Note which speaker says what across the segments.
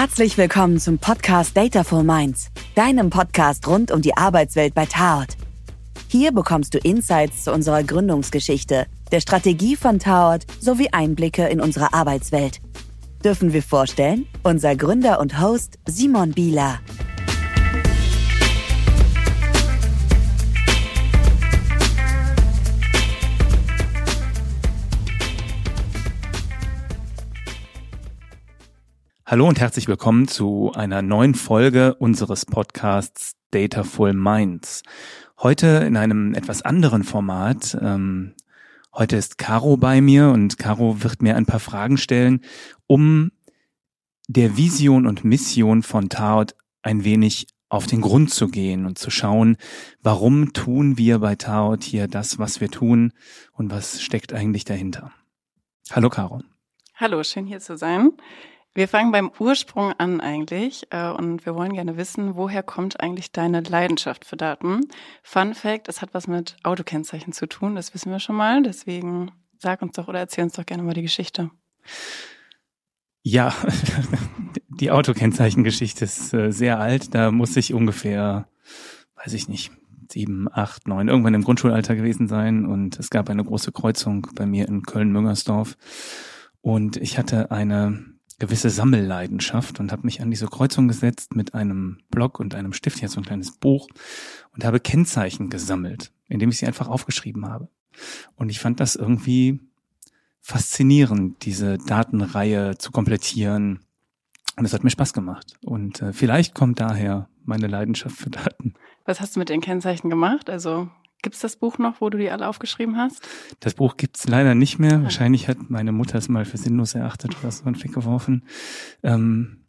Speaker 1: Herzlich willkommen zum Podcast Dataful Minds, deinem Podcast rund um die Arbeitswelt bei Taort. Hier bekommst du Insights zu unserer Gründungsgeschichte, der Strategie von Taort sowie Einblicke in unsere Arbeitswelt. Dürfen wir vorstellen? Unser Gründer und Host Simon Bieler.
Speaker 2: Hallo und herzlich willkommen zu einer neuen Folge unseres Podcasts Dataful Minds. Heute in einem etwas anderen Format. Ähm, heute ist Caro bei mir und Caro wird mir ein paar Fragen stellen, um der Vision und Mission von Taot ein wenig auf den Grund zu gehen und zu schauen, warum tun wir bei Taot hier das, was wir tun und was steckt eigentlich dahinter. Hallo Caro.
Speaker 3: Hallo, schön hier zu sein. Wir fangen beim Ursprung an eigentlich äh, und wir wollen gerne wissen, woher kommt eigentlich deine Leidenschaft für Daten? Fun Fact, es hat was mit Autokennzeichen zu tun, das wissen wir schon mal. Deswegen sag uns doch oder erzähl uns doch gerne mal die Geschichte.
Speaker 2: Ja, die Autokennzeichengeschichte ist äh, sehr alt. Da muss ich ungefähr, weiß ich nicht, sieben, acht, neun, irgendwann im Grundschulalter gewesen sein. Und es gab eine große Kreuzung bei mir in Köln-Müngersdorf. Und ich hatte eine gewisse Sammelleidenschaft und habe mich an diese Kreuzung gesetzt mit einem Block und einem Stift, jetzt so ein kleines Buch und habe Kennzeichen gesammelt, indem ich sie einfach aufgeschrieben habe. Und ich fand das irgendwie faszinierend, diese Datenreihe zu komplettieren. Und es hat mir Spaß gemacht. Und äh, vielleicht kommt daher meine Leidenschaft für Daten.
Speaker 3: Was hast du mit den Kennzeichen gemacht? Also Gibt es das Buch noch, wo du die alle aufgeschrieben hast?
Speaker 2: Das Buch gibt's leider nicht mehr. Ah. Wahrscheinlich hat meine Mutter es mal für sinnlos erachtet oder so und weggeworfen. Ähm,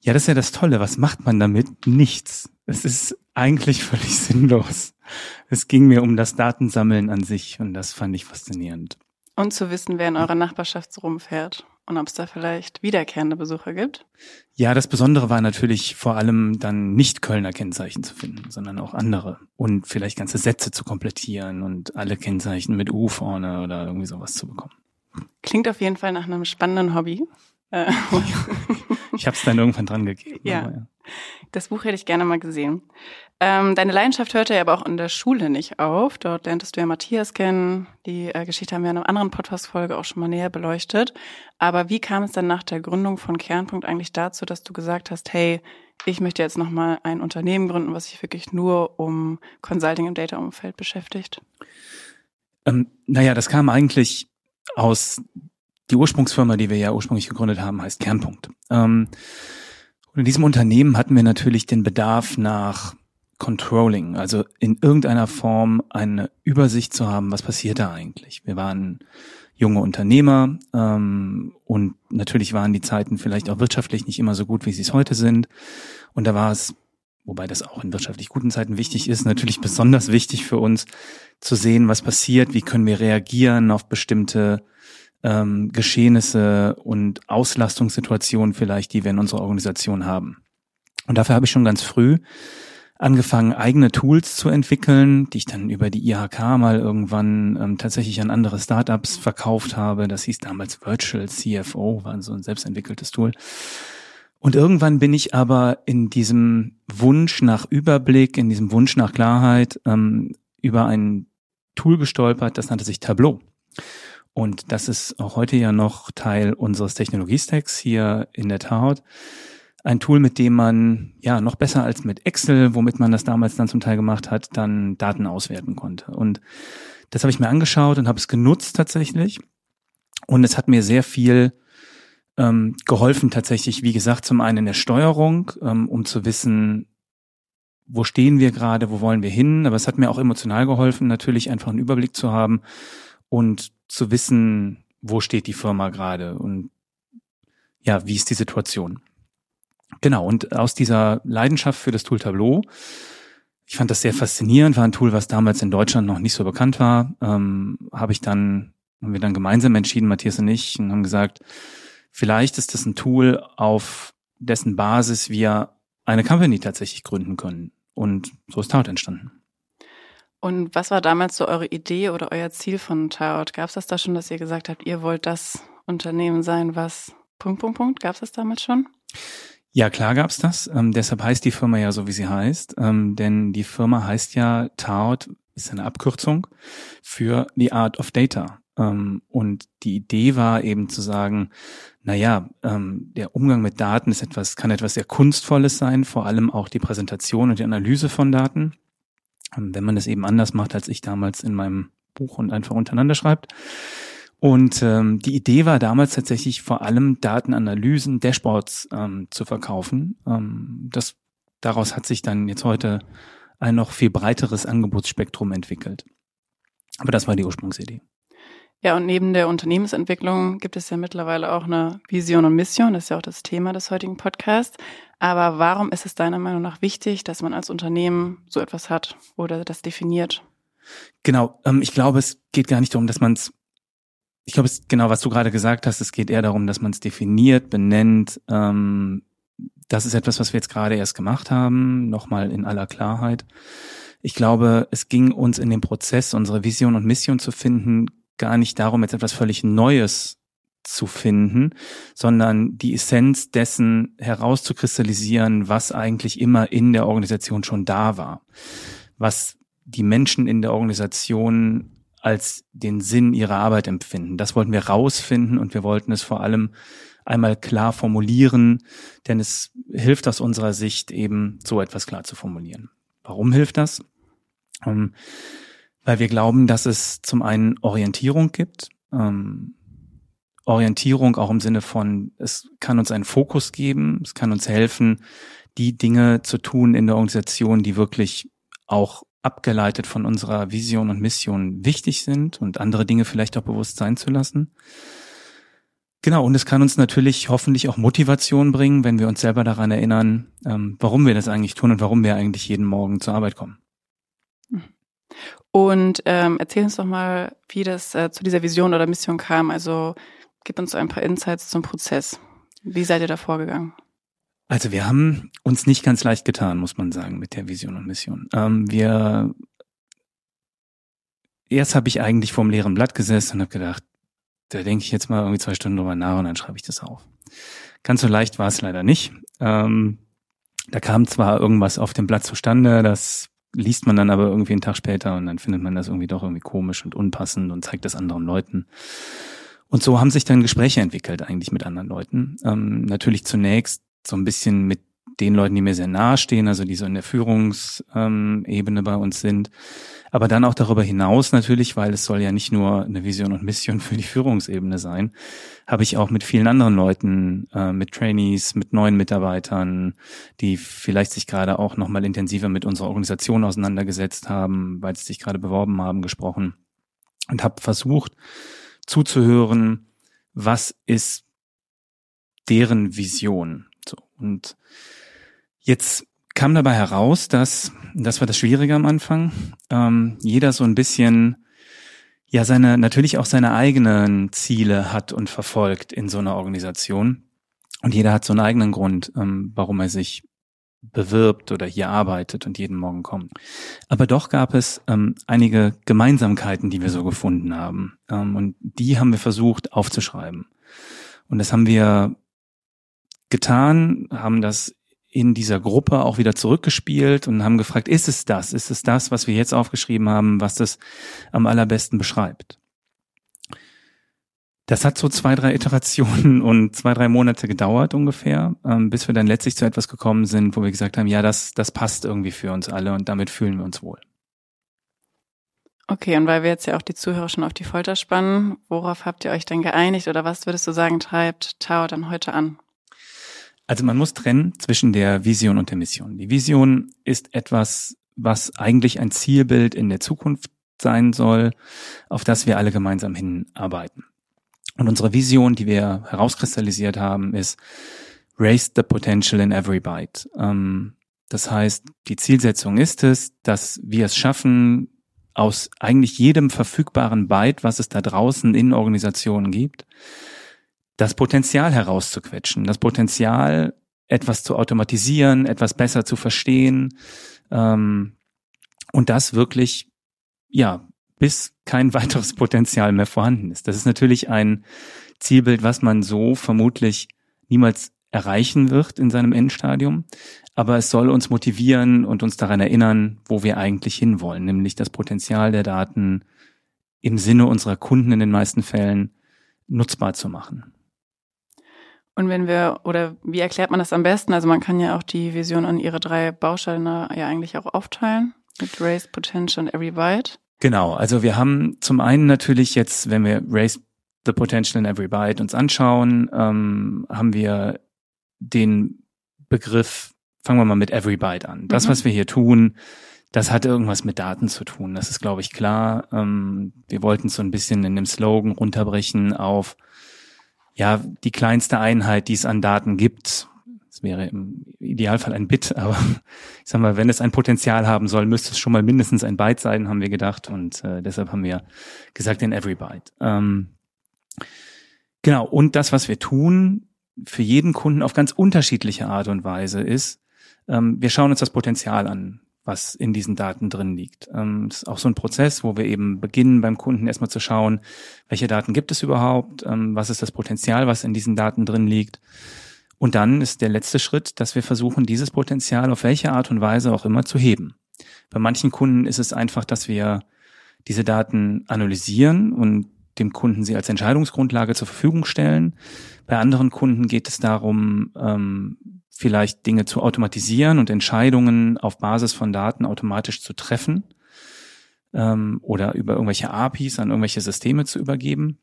Speaker 2: ja, das ist ja das Tolle. Was macht man damit? Nichts. Es ist eigentlich völlig sinnlos. Es ging mir um das Datensammeln an sich und das fand ich faszinierend.
Speaker 3: Und zu wissen, wer in eurer Nachbarschaft rumfährt und ob es da vielleicht wiederkehrende Besucher gibt?
Speaker 2: Ja, das Besondere war natürlich vor allem dann nicht Kölner Kennzeichen zu finden, sondern auch andere und vielleicht ganze Sätze zu komplettieren und alle Kennzeichen mit U vorne oder irgendwie sowas zu bekommen.
Speaker 3: Klingt auf jeden Fall nach einem spannenden Hobby.
Speaker 2: Äh, ich habe es dann irgendwann dran gegeben.
Speaker 3: Ja. ja. Das Buch hätte ich gerne mal gesehen. Ähm, deine Leidenschaft hörte ja aber auch in der Schule nicht auf. Dort lerntest du ja Matthias kennen. Die äh, Geschichte haben wir in einer anderen Podcast-Folge auch schon mal näher beleuchtet. Aber wie kam es dann nach der Gründung von Kernpunkt eigentlich dazu, dass du gesagt hast, hey, ich möchte jetzt nochmal ein Unternehmen gründen, was sich wirklich nur um Consulting im Data-Umfeld beschäftigt?
Speaker 2: Ähm, naja, das kam eigentlich aus die Ursprungsfirma, die wir ja ursprünglich gegründet haben, heißt Kernpunkt. Ähm, und in diesem Unternehmen hatten wir natürlich den Bedarf nach Controlling, also in irgendeiner Form eine Übersicht zu haben, was passiert da eigentlich. Wir waren junge Unternehmer ähm, und natürlich waren die Zeiten vielleicht auch wirtschaftlich nicht immer so gut, wie sie es heute sind. Und da war es, wobei das auch in wirtschaftlich guten Zeiten wichtig ist, natürlich besonders wichtig für uns zu sehen, was passiert, wie können wir reagieren auf bestimmte ähm, Geschehnisse und Auslastungssituationen vielleicht, die wir in unserer Organisation haben. Und dafür habe ich schon ganz früh angefangen, eigene Tools zu entwickeln, die ich dann über die IHK mal irgendwann ähm, tatsächlich an andere Startups verkauft habe. Das hieß damals Virtual CFO, war so ein selbstentwickeltes Tool. Und irgendwann bin ich aber in diesem Wunsch nach Überblick, in diesem Wunsch nach Klarheit ähm, über ein Tool gestolpert, das nannte sich Tableau. Und das ist auch heute ja noch Teil unseres Technologiestacks hier in der Taut. Ein Tool, mit dem man ja noch besser als mit Excel, womit man das damals dann zum Teil gemacht hat, dann Daten auswerten konnte. Und das habe ich mir angeschaut und habe es genutzt tatsächlich. Und es hat mir sehr viel ähm, geholfen tatsächlich, wie gesagt, zum einen in der Steuerung, ähm, um zu wissen, wo stehen wir gerade, wo wollen wir hin. Aber es hat mir auch emotional geholfen, natürlich einfach einen Überblick zu haben und zu wissen, wo steht die Firma gerade und ja, wie ist die Situation. Genau, und aus dieser Leidenschaft für das Tool Tableau, ich fand das sehr faszinierend, war ein Tool, was damals in Deutschland noch nicht so bekannt war, ähm, habe ich dann, haben wir dann gemeinsam entschieden, Matthias und ich, und haben gesagt, vielleicht ist das ein Tool, auf dessen Basis wir eine Company tatsächlich gründen können. Und so ist Taut entstanden.
Speaker 3: Und was war damals so eure Idee oder euer Ziel von Taut? Gab es das da schon, dass ihr gesagt habt, ihr wollt das Unternehmen sein, was Punkt, Punkt, Punkt? Gab es das damals schon?
Speaker 2: Ja, klar gab's das. Ähm, deshalb heißt die Firma ja so, wie sie heißt. Ähm, denn die Firma heißt ja TAOT, ist eine Abkürzung für The Art of Data. Ähm, und die Idee war eben zu sagen, na ja, ähm, der Umgang mit Daten ist etwas, kann etwas sehr Kunstvolles sein, vor allem auch die Präsentation und die Analyse von Daten. Ähm, wenn man es eben anders macht, als ich damals in meinem Buch und einfach untereinander schreibt. Und ähm, die Idee war damals tatsächlich vor allem Datenanalysen, Dashboards ähm, zu verkaufen. Ähm, das daraus hat sich dann jetzt heute ein noch viel breiteres Angebotsspektrum entwickelt. Aber das war die Ursprungsidee.
Speaker 3: Ja, und neben der Unternehmensentwicklung gibt es ja mittlerweile auch eine Vision und Mission. Das ist ja auch das Thema des heutigen Podcasts. Aber warum ist es deiner Meinung nach wichtig, dass man als Unternehmen so etwas hat oder das definiert?
Speaker 2: Genau, ähm, ich glaube, es geht gar nicht darum, dass man es ich glaube, es genau, was du gerade gesagt hast, es geht eher darum, dass man es definiert, benennt. Ähm, das ist etwas, was wir jetzt gerade erst gemacht haben, nochmal in aller Klarheit. Ich glaube, es ging uns in dem Prozess, unsere Vision und Mission zu finden, gar nicht darum, jetzt etwas völlig Neues zu finden, sondern die Essenz dessen herauszukristallisieren, was eigentlich immer in der Organisation schon da war, was die Menschen in der Organisation als den Sinn ihrer Arbeit empfinden. Das wollten wir rausfinden und wir wollten es vor allem einmal klar formulieren, denn es hilft aus unserer Sicht eben so etwas klar zu formulieren. Warum hilft das? Ähm, weil wir glauben, dass es zum einen Orientierung gibt. Ähm, Orientierung auch im Sinne von, es kann uns einen Fokus geben, es kann uns helfen, die Dinge zu tun in der Organisation, die wirklich auch abgeleitet von unserer Vision und Mission wichtig sind und andere Dinge vielleicht auch bewusst sein zu lassen. Genau, und es kann uns natürlich hoffentlich auch Motivation bringen, wenn wir uns selber daran erinnern, ähm, warum wir das eigentlich tun und warum wir eigentlich jeden Morgen zur Arbeit kommen.
Speaker 3: Und ähm, erzähl uns doch mal, wie das äh, zu dieser Vision oder Mission kam. Also gib uns ein paar Insights zum Prozess. Wie seid ihr da vorgegangen?
Speaker 2: Also wir haben uns nicht ganz leicht getan, muss man sagen, mit der Vision und Mission. Ähm, wir erst habe ich eigentlich vor dem leeren Blatt gesessen und habe gedacht, da denke ich jetzt mal irgendwie zwei Stunden drüber nach und dann schreibe ich das auf. Ganz so leicht war es leider nicht. Ähm, da kam zwar irgendwas auf dem Blatt zustande, das liest man dann aber irgendwie einen Tag später und dann findet man das irgendwie doch irgendwie komisch und unpassend und zeigt das anderen Leuten. Und so haben sich dann Gespräche entwickelt eigentlich mit anderen Leuten. Ähm, natürlich zunächst so ein bisschen mit den Leuten, die mir sehr nahe stehen, also die so in der Führungsebene bei uns sind. Aber dann auch darüber hinaus natürlich, weil es soll ja nicht nur eine Vision und Mission für die Führungsebene sein, habe ich auch mit vielen anderen Leuten, äh, mit Trainees, mit neuen Mitarbeitern, die vielleicht sich gerade auch nochmal intensiver mit unserer Organisation auseinandergesetzt haben, weil sie sich gerade beworben haben, gesprochen und habe versucht zuzuhören, was ist deren Vision und jetzt kam dabei heraus, dass, das war das Schwierige am Anfang, ähm, jeder so ein bisschen ja seine, natürlich auch seine eigenen Ziele hat und verfolgt in so einer Organisation. Und jeder hat so einen eigenen Grund, ähm, warum er sich bewirbt oder hier arbeitet und jeden Morgen kommt. Aber doch gab es ähm, einige Gemeinsamkeiten, die wir so gefunden haben. Ähm, und die haben wir versucht aufzuschreiben. Und das haben wir getan, haben das in dieser Gruppe auch wieder zurückgespielt und haben gefragt, ist es das? Ist es das, was wir jetzt aufgeschrieben haben, was das am allerbesten beschreibt? Das hat so zwei, drei Iterationen und zwei, drei Monate gedauert ungefähr, ähm, bis wir dann letztlich zu etwas gekommen sind, wo wir gesagt haben, ja, das, das passt irgendwie für uns alle und damit fühlen wir uns wohl.
Speaker 3: Okay, und weil wir jetzt ja auch die Zuhörer schon auf die Folter spannen, worauf habt ihr euch denn geeinigt oder was würdest du sagen, treibt Tower dann heute an?
Speaker 2: Also man muss trennen zwischen der Vision und der Mission. Die Vision ist etwas, was eigentlich ein Zielbild in der Zukunft sein soll, auf das wir alle gemeinsam hinarbeiten. Und unsere Vision, die wir herauskristallisiert haben, ist Raise the Potential in Every Byte. Ähm, das heißt, die Zielsetzung ist es, dass wir es schaffen, aus eigentlich jedem verfügbaren Byte, was es da draußen in Organisationen gibt, das Potenzial herauszuquetschen, das Potenzial, etwas zu automatisieren, etwas besser zu verstehen ähm, und das wirklich, ja, bis kein weiteres Potenzial mehr vorhanden ist. Das ist natürlich ein Zielbild, was man so vermutlich niemals erreichen wird in seinem Endstadium. Aber es soll uns motivieren und uns daran erinnern, wo wir eigentlich hinwollen, nämlich das Potenzial der Daten im Sinne unserer Kunden in den meisten Fällen nutzbar zu machen.
Speaker 3: Und wenn wir, oder wie erklärt man das am besten? Also man kann ja auch die Vision an ihre drei Bausteine ja eigentlich auch aufteilen. Mit Raise, Potential und Every Byte.
Speaker 2: Genau, also wir haben zum einen natürlich jetzt, wenn wir Raise the Potential in Every Byte uns anschauen, ähm, haben wir den Begriff, fangen wir mal mit Every Byte an. Das, mhm. was wir hier tun, das hat irgendwas mit Daten zu tun. Das ist, glaube ich, klar. Ähm, wir wollten so ein bisschen in dem Slogan runterbrechen auf ja die kleinste Einheit, die es an Daten gibt. Das wäre im Idealfall ein Bit, aber ich sag mal, wenn es ein Potenzial haben soll, müsste es schon mal mindestens ein Byte sein, haben wir gedacht. Und äh, deshalb haben wir gesagt in Every Byte. Ähm, genau, und das, was wir tun, für jeden Kunden auf ganz unterschiedliche Art und Weise ist, ähm, wir schauen uns das Potenzial an, was in diesen Daten drin liegt. Ähm, ist auch so ein Prozess, wo wir eben beginnen, beim Kunden erstmal zu schauen, welche Daten gibt es überhaupt, ähm, was ist das Potenzial, was in diesen Daten drin liegt. Und dann ist der letzte Schritt, dass wir versuchen, dieses Potenzial auf welche Art und Weise auch immer zu heben. Bei manchen Kunden ist es einfach, dass wir diese Daten analysieren und dem Kunden sie als Entscheidungsgrundlage zur Verfügung stellen. Bei anderen Kunden geht es darum, ähm, vielleicht Dinge zu automatisieren und Entscheidungen auf Basis von Daten automatisch zu treffen ähm, oder über irgendwelche APIs an irgendwelche Systeme zu übergeben.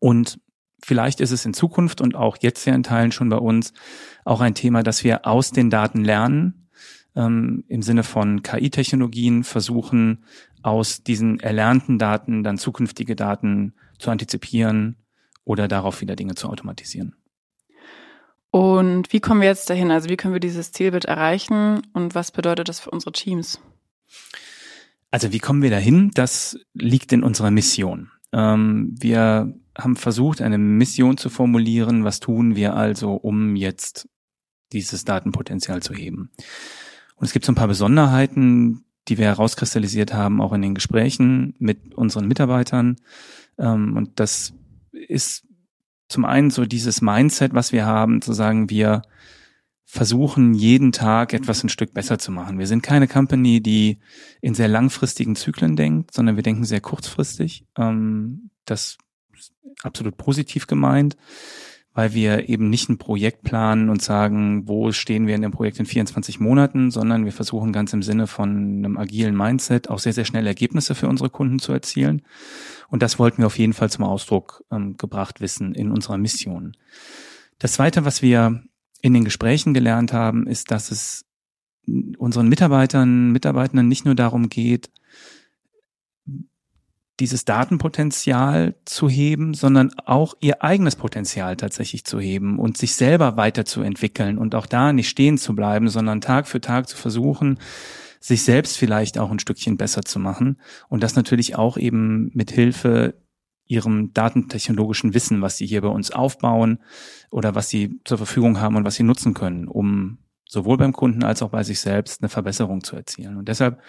Speaker 2: Und vielleicht ist es in Zukunft und auch jetzt ja in Teilen schon bei uns auch ein Thema, dass wir aus den Daten lernen, ähm, im Sinne von KI-Technologien versuchen, aus diesen erlernten Daten dann zukünftige Daten zu antizipieren oder darauf wieder Dinge zu automatisieren.
Speaker 3: Und wie kommen wir jetzt dahin? Also wie können wir dieses Zielbild erreichen und was bedeutet das für unsere Teams?
Speaker 2: Also wie kommen wir dahin? Das liegt in unserer Mission. Ähm, wir haben versucht, eine Mission zu formulieren. Was tun wir also, um jetzt dieses Datenpotenzial zu heben? Und es gibt so ein paar Besonderheiten, die wir herauskristallisiert haben, auch in den Gesprächen mit unseren Mitarbeitern. Ähm, und das ist zum einen so dieses Mindset, was wir haben, zu sagen, wir versuchen jeden Tag etwas ein Stück besser zu machen. Wir sind keine Company, die in sehr langfristigen Zyklen denkt, sondern wir denken sehr kurzfristig. Ähm, das ist absolut positiv gemeint weil wir eben nicht ein Projekt planen und sagen, wo stehen wir in dem Projekt in 24 Monaten, sondern wir versuchen ganz im Sinne von einem agilen Mindset auch sehr, sehr schnell Ergebnisse für unsere Kunden zu erzielen. Und das wollten wir auf jeden Fall zum Ausdruck ähm, gebracht wissen in unserer Mission. Das Zweite, was wir in den Gesprächen gelernt haben, ist, dass es unseren Mitarbeitern, Mitarbeitern nicht nur darum geht, dieses Datenpotenzial zu heben, sondern auch ihr eigenes Potenzial tatsächlich zu heben und sich selber weiterzuentwickeln und auch da nicht stehen zu bleiben, sondern Tag für Tag zu versuchen, sich selbst vielleicht auch ein Stückchen besser zu machen und das natürlich auch eben mit Hilfe ihrem datentechnologischen Wissen, was sie hier bei uns aufbauen oder was sie zur Verfügung haben und was sie nutzen können, um sowohl beim Kunden als auch bei sich selbst eine Verbesserung zu erzielen. Und deshalb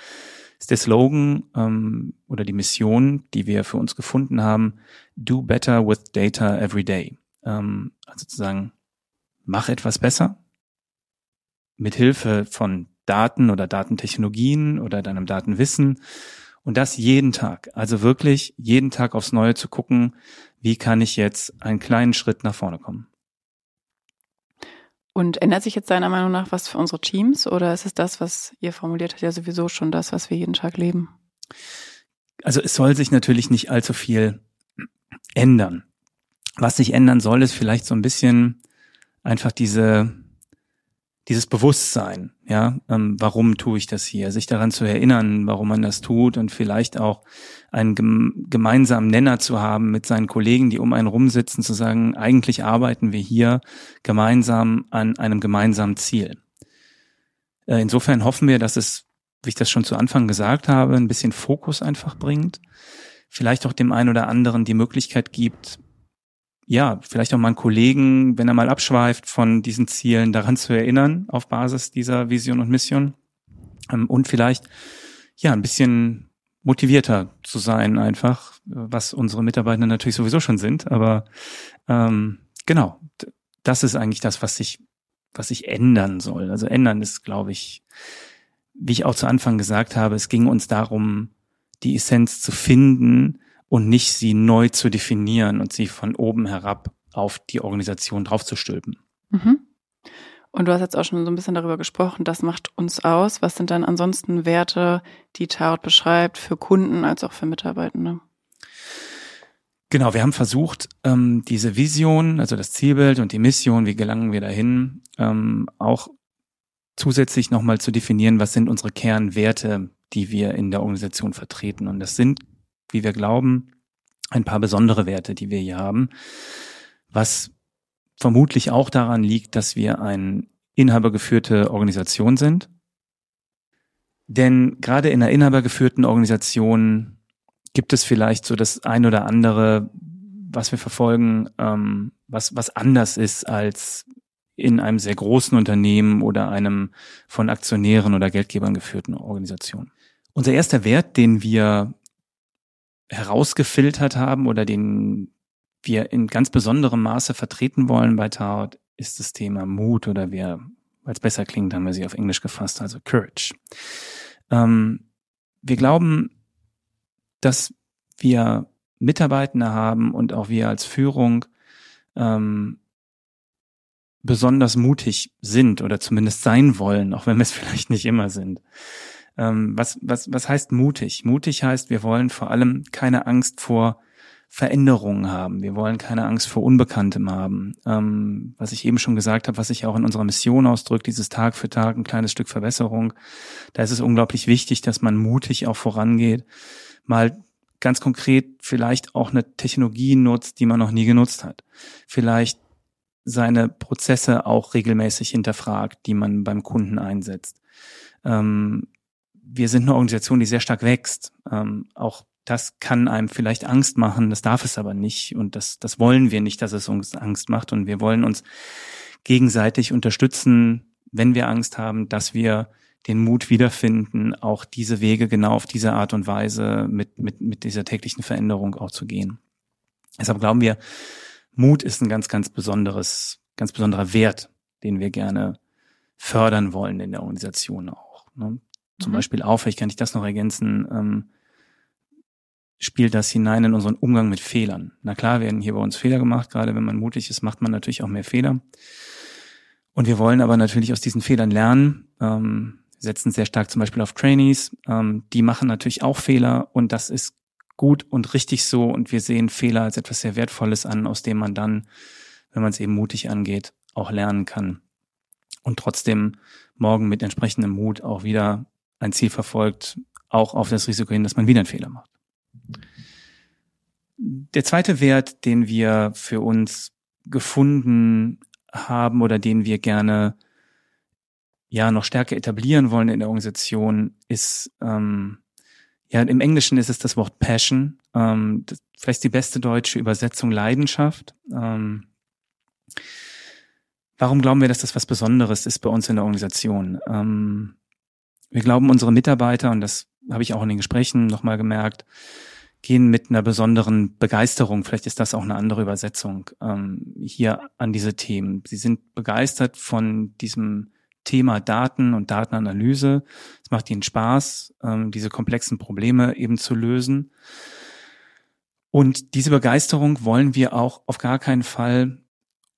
Speaker 2: ist der Slogan ähm, oder die Mission, die wir für uns gefunden haben, Do Better with Data Every Day. Ähm, also zu sagen, mach etwas besser mit Hilfe von Daten oder Datentechnologien oder deinem Datenwissen und das jeden Tag. Also wirklich jeden Tag aufs Neue zu gucken, wie kann ich jetzt einen kleinen Schritt nach vorne kommen.
Speaker 3: Und ändert sich jetzt deiner Meinung nach was für unsere Teams oder ist es das, was ihr formuliert habt, ja sowieso schon das, was wir jeden Tag leben?
Speaker 2: Also es soll sich natürlich nicht allzu viel ändern. Was sich ändern soll, ist vielleicht so ein bisschen einfach diese dieses Bewusstsein, ja, ähm, warum tue ich das hier, sich daran zu erinnern, warum man das tut und vielleicht auch einen gem gemeinsamen Nenner zu haben mit seinen Kollegen, die um einen rumsitzen, zu sagen, eigentlich arbeiten wir hier gemeinsam an einem gemeinsamen Ziel. Äh, insofern hoffen wir, dass es, wie ich das schon zu Anfang gesagt habe, ein bisschen Fokus einfach bringt, vielleicht auch dem einen oder anderen die Möglichkeit gibt, ja, vielleicht auch mal einen Kollegen, wenn er mal abschweift von diesen Zielen, daran zu erinnern, auf Basis dieser Vision und Mission. Ähm, und vielleicht, ja, ein bisschen motivierter zu sein, einfach, was unsere Mitarbeiter natürlich sowieso schon sind. Aber ähm, genau, das ist eigentlich das, was sich was sich ändern soll. Also ändern ist, glaube ich, wie ich auch zu Anfang gesagt habe, es ging uns darum, die Essenz zu finden und nicht sie neu zu definieren und sie von oben herab auf die Organisation draufzustülpen. Mhm.
Speaker 3: Und du hast jetzt auch schon so ein bisschen darüber gesprochen, das macht uns aus. Was sind dann ansonsten Werte, die Tarot beschreibt für Kunden als auch für Mitarbeitende?
Speaker 2: Genau, wir haben versucht, ähm, diese Vision, also das Zielbild und die Mission, wie gelangen wir dahin, ähm, auch zusätzlich nochmal zu definieren, was sind unsere Kernwerte, die wir in der Organisation vertreten. Und das sind, wie wir glauben, ein paar besondere Werte, die wir hier haben, was vermutlich auch daran liegt, dass wir eine inhabergeführte Organisation sind. Denn gerade in einer inhabergeführten Organisation gibt es vielleicht so das ein oder andere, was wir verfolgen, ähm, was, was anders ist als in einem sehr großen Unternehmen oder einem von Aktionären oder Geldgebern geführten Organisation. Unser erster Wert, den wir herausgefiltert haben oder den wir in ganz besonderem Maße vertreten wollen bei Tarot, ist das Thema Mut oder wir, weil es besser klingt, haben wir sie auf Englisch gefasst, also Courage. Ähm, wir glauben, dass wir Mitarbeitende haben und auch wir als Führung ähm, besonders mutig sind oder zumindest sein wollen, auch wenn wir es vielleicht nicht immer sind. Ähm, was, was, was heißt mutig? Mutig heißt, wir wollen vor allem keine Angst vor Veränderungen haben. Wir wollen keine Angst vor Unbekanntem haben. Ähm, was ich eben schon gesagt habe, was sich auch in unserer Mission ausdrückt, dieses Tag für Tag ein kleines Stück Verbesserung. Da ist es unglaublich wichtig, dass man mutig auch vorangeht, mal ganz konkret vielleicht auch eine Technologie nutzt, die man noch nie genutzt hat. Vielleicht seine Prozesse auch regelmäßig hinterfragt, die man beim Kunden einsetzt. Ähm, wir sind eine Organisation, die sehr stark wächst. Ähm, auch das kann einem vielleicht Angst machen, das darf es aber nicht. Und das, das wollen wir nicht, dass es uns Angst macht. Und wir wollen uns gegenseitig unterstützen, wenn wir Angst haben, dass wir den Mut wiederfinden, auch diese Wege genau auf diese Art und Weise mit, mit, mit dieser täglichen Veränderung auch zu gehen. Deshalb glauben wir, Mut ist ein ganz, ganz besonderes, ganz besonderer Wert, den wir gerne fördern wollen in der Organisation auch. Ne? Zum mhm. Beispiel auch, vielleicht kann ich das noch ergänzen, ähm, spielt das hinein in unseren Umgang mit Fehlern. Na klar, werden hier bei uns Fehler gemacht, gerade wenn man mutig ist, macht man natürlich auch mehr Fehler. Und wir wollen aber natürlich aus diesen Fehlern lernen, ähm, setzen sehr stark zum Beispiel auf Trainees, ähm, die machen natürlich auch Fehler und das ist gut und richtig so und wir sehen Fehler als etwas sehr Wertvolles an, aus dem man dann, wenn man es eben mutig angeht, auch lernen kann und trotzdem morgen mit entsprechendem Mut auch wieder ein Ziel verfolgt, auch auf das Risiko hin, dass man wieder einen Fehler macht. Der zweite Wert, den wir für uns gefunden haben oder den wir gerne ja noch stärker etablieren wollen in der Organisation, ist ähm, ja, im Englischen ist es das Wort Passion. Ähm, das, vielleicht die beste deutsche Übersetzung Leidenschaft. Ähm, warum glauben wir, dass das was Besonderes ist bei uns in der Organisation? Ähm, wir glauben, unsere Mitarbeiter, und das habe ich auch in den Gesprächen nochmal gemerkt, gehen mit einer besonderen Begeisterung, vielleicht ist das auch eine andere Übersetzung, ähm, hier an diese Themen. Sie sind begeistert von diesem Thema Daten und Datenanalyse. Es macht ihnen Spaß, ähm, diese komplexen Probleme eben zu lösen. Und diese Begeisterung wollen wir auch auf gar keinen Fall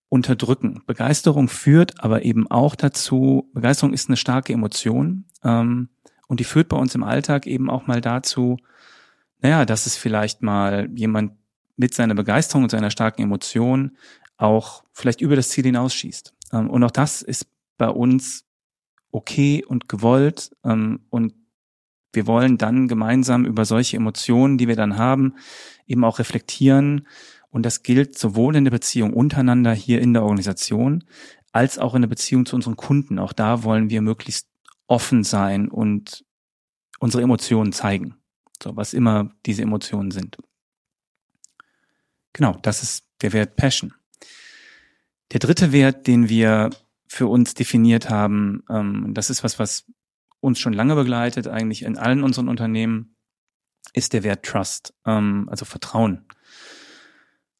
Speaker 2: unterdrücken. Begeisterung führt aber eben auch dazu, Begeisterung ist eine starke Emotion ähm, und die führt bei uns im Alltag eben auch mal dazu, naja, dass es vielleicht mal jemand mit seiner Begeisterung und seiner starken Emotion auch vielleicht über das Ziel hinausschießt. Ähm, und auch das ist bei uns okay und gewollt ähm, und wir wollen dann gemeinsam über solche Emotionen, die wir dann haben, eben auch reflektieren. Und das gilt sowohl in der Beziehung untereinander hier in der Organisation, als auch in der Beziehung zu unseren Kunden. Auch da wollen wir möglichst offen sein und unsere Emotionen zeigen. So, was immer diese Emotionen sind. Genau, das ist der Wert Passion. Der dritte Wert, den wir für uns definiert haben. Ähm, das ist was, was uns schon lange begleitet, eigentlich in allen unseren Unternehmen, ist der Wert Trust, ähm, also Vertrauen.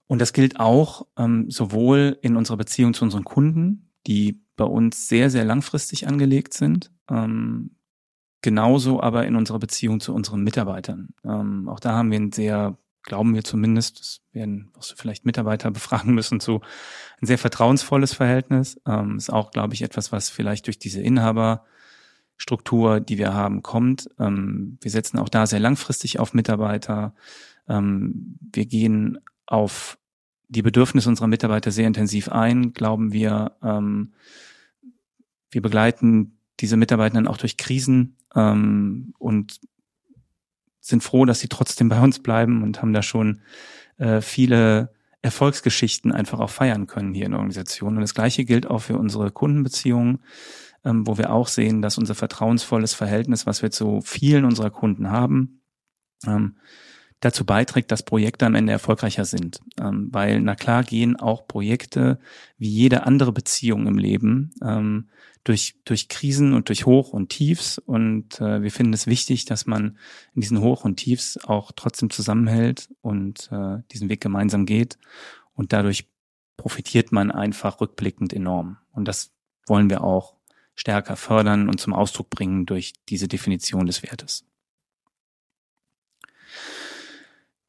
Speaker 2: Und das gilt auch ähm, sowohl in unserer Beziehung zu unseren Kunden, die bei uns sehr, sehr langfristig angelegt sind. Ähm, genauso aber in unserer Beziehung zu unseren Mitarbeitern. Ähm, auch da haben wir ein sehr, glauben wir zumindest, das werden wirst du vielleicht Mitarbeiter befragen müssen, zu ein sehr vertrauensvolles Verhältnis. Ähm, ist auch, glaube ich, etwas, was vielleicht durch diese Inhaberstruktur, die wir haben, kommt. Ähm, wir setzen auch da sehr langfristig auf Mitarbeiter. Ähm, wir gehen auf die Bedürfnisse unserer Mitarbeiter sehr intensiv ein, glauben wir. Ähm, wir begleiten diese Mitarbeitenden auch durch Krisen ähm, und sind froh, dass sie trotzdem bei uns bleiben und haben da schon äh, viele Erfolgsgeschichten einfach auch feiern können hier in der Organisation. Und das Gleiche gilt auch für unsere Kundenbeziehungen, ähm, wo wir auch sehen, dass unser vertrauensvolles Verhältnis, was wir zu vielen unserer Kunden haben, ähm, dazu beiträgt, dass Projekte am Ende erfolgreicher sind. Ähm, weil, na klar, gehen auch Projekte wie jede andere Beziehung im Leben ähm, durch, durch Krisen und durch Hoch und Tiefs. Und äh, wir finden es wichtig, dass man in diesen Hoch und Tiefs auch trotzdem zusammenhält und äh, diesen Weg gemeinsam geht. Und dadurch profitiert man einfach rückblickend enorm. Und das wollen wir auch stärker fördern und zum Ausdruck bringen durch diese Definition des Wertes.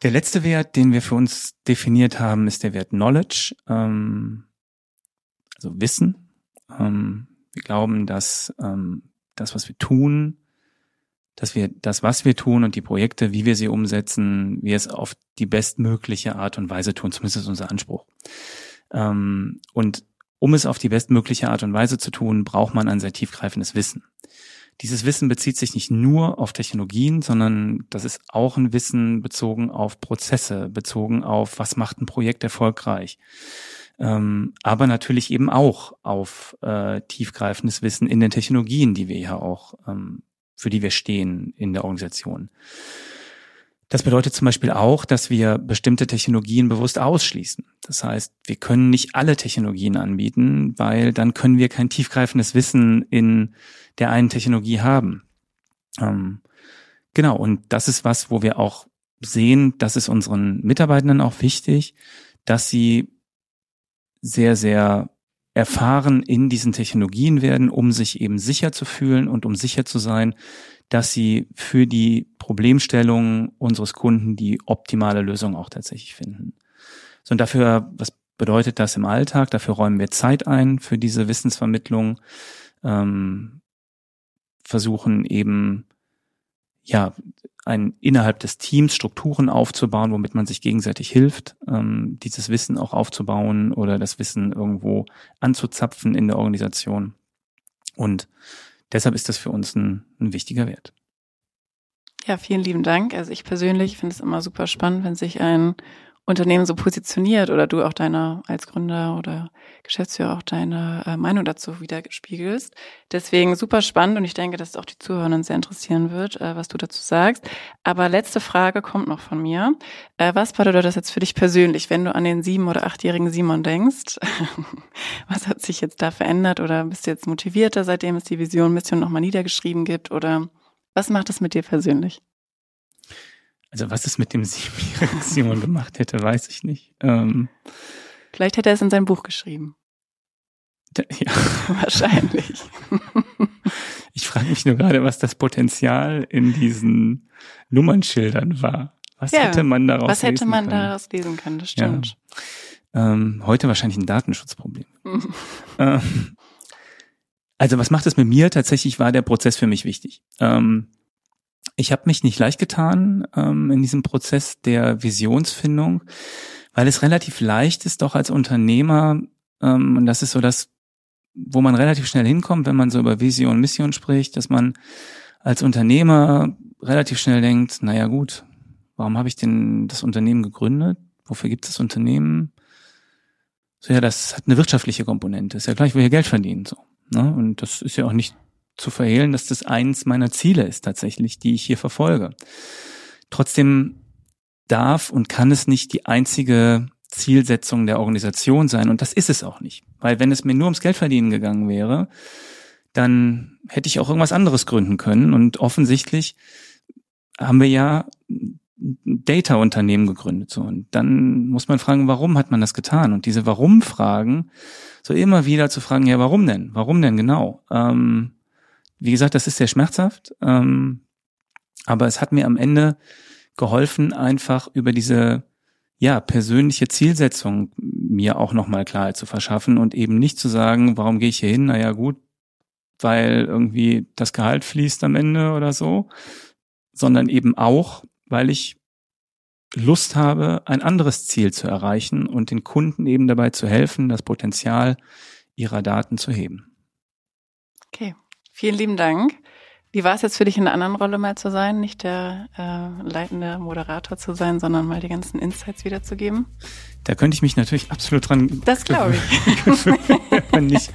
Speaker 2: Der letzte Wert, den wir für uns definiert haben, ist der Wert Knowledge, ähm, also Wissen. Ähm, wir glauben, dass ähm, das, was wir tun, dass wir das, was wir tun und die Projekte, wie wir sie umsetzen, wir es auf die bestmögliche Art und Weise tun. Zumindest ist unser Anspruch. Ähm, und um es auf die bestmögliche Art und Weise zu tun, braucht man ein sehr tiefgreifendes Wissen. Dieses Wissen bezieht sich nicht nur auf Technologien, sondern das ist auch ein Wissen bezogen auf Prozesse, bezogen auf, was macht ein Projekt erfolgreich. Ähm, aber natürlich eben auch auf äh, tiefgreifendes Wissen in den Technologien, die wir ja auch, ähm, für die wir stehen in der Organisation. Das bedeutet zum Beispiel auch, dass wir bestimmte Technologien bewusst ausschließen. Das heißt, wir können nicht alle Technologien anbieten, weil dann können wir kein tiefgreifendes Wissen in der einen Technologie haben. Ähm, genau, und das ist was, wo wir auch sehen, das ist unseren Mitarbeitenden auch wichtig, dass sie sehr, sehr erfahren in diesen Technologien werden, um sich eben sicher zu fühlen und um sicher zu sein, dass sie für die Problemstellung unseres Kunden die optimale Lösung auch tatsächlich finden. So, und dafür, was bedeutet das im Alltag? Dafür räumen wir Zeit ein für diese Wissensvermittlung, ähm, versuchen eben, ja, ein, innerhalb des Teams Strukturen aufzubauen, womit man sich gegenseitig hilft, ähm, dieses Wissen auch aufzubauen oder das Wissen irgendwo anzuzapfen in der Organisation. Und Deshalb ist das für uns ein, ein wichtiger Wert.
Speaker 3: Ja, vielen lieben Dank. Also ich persönlich finde es immer super spannend, wenn sich ein Unternehmen so positioniert oder du auch deine als Gründer oder Geschäftsführer auch deine äh, Meinung dazu widerspiegelst. Deswegen super spannend und ich denke, dass es auch die Zuhörer sehr interessieren wird, äh, was du dazu sagst. Aber letzte Frage kommt noch von mir. Äh, was bedeutet das jetzt für dich persönlich, wenn du an den sieben- oder achtjährigen Simon denkst? was hat sich jetzt da verändert oder bist du jetzt motivierter, seitdem es die Vision Mission nochmal niedergeschrieben gibt oder was macht es mit dir persönlich?
Speaker 2: Also was es mit dem siebenjährigen Simon gemacht hätte, weiß ich nicht. Ähm,
Speaker 3: Vielleicht hätte er es in sein Buch geschrieben.
Speaker 2: Da, ja.
Speaker 3: Wahrscheinlich.
Speaker 2: Ich frage mich nur gerade, was das Potenzial in diesen Nummernschildern war. Was ja, hätte man daraus
Speaker 3: Was hätte man
Speaker 2: können?
Speaker 3: daraus lesen können? Das stimmt.
Speaker 2: Ja. Ähm, heute wahrscheinlich ein Datenschutzproblem. ähm, also was macht es mit mir? Tatsächlich war der Prozess für mich wichtig. Ähm, ich habe mich nicht leicht getan ähm, in diesem Prozess der Visionsfindung, weil es relativ leicht ist, doch als Unternehmer, ähm, und das ist so das, wo man relativ schnell hinkommt, wenn man so über Vision, Mission spricht, dass man als Unternehmer relativ schnell denkt, naja gut, warum habe ich denn das Unternehmen gegründet? Wofür gibt es das Unternehmen? So ja, das hat eine wirtschaftliche Komponente. Ist ja gleich, will hier Geld verdienen. So, ne? Und das ist ja auch nicht zu verhehlen, dass das eins meiner Ziele ist tatsächlich, die ich hier verfolge. Trotzdem darf und kann es nicht die einzige Zielsetzung der Organisation sein und das ist es auch nicht. Weil wenn es mir nur ums Geldverdienen gegangen wäre, dann hätte ich auch irgendwas anderes gründen können und offensichtlich haben wir ja Data-Unternehmen gegründet. So. Und dann muss man fragen, warum hat man das getan? Und diese Warum-Fragen, so immer wieder zu fragen, ja, warum denn? Warum denn genau? Ähm, wie gesagt, das ist sehr schmerzhaft, ähm, aber es hat mir am Ende geholfen, einfach über diese ja persönliche Zielsetzung mir auch nochmal Klarheit zu verschaffen und eben nicht zu sagen, warum gehe ich hier hin? Naja, gut, weil irgendwie das Gehalt fließt am Ende oder so, sondern eben auch, weil ich Lust habe, ein anderes Ziel zu erreichen und den Kunden eben dabei zu helfen, das Potenzial ihrer Daten zu heben.
Speaker 3: Okay, vielen lieben Dank. Wie war es jetzt für dich in einer anderen Rolle mal zu sein, nicht der äh, leitende Moderator zu sein, sondern mal die ganzen Insights wiederzugeben?
Speaker 2: Da könnte ich mich natürlich absolut dran.
Speaker 3: Das glaube ich.
Speaker 2: wenn man nicht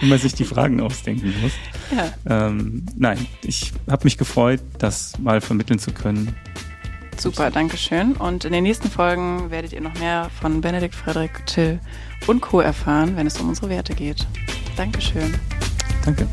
Speaker 2: immer sich die Fragen ausdenken muss. Ja. Ähm, nein, ich habe mich gefreut, das mal vermitteln zu können.
Speaker 3: Super, danke schön. Und in den nächsten Folgen werdet ihr noch mehr von Benedikt, Frederik, Till und Co. erfahren, wenn es um unsere Werte geht. Dankeschön.
Speaker 2: Danke.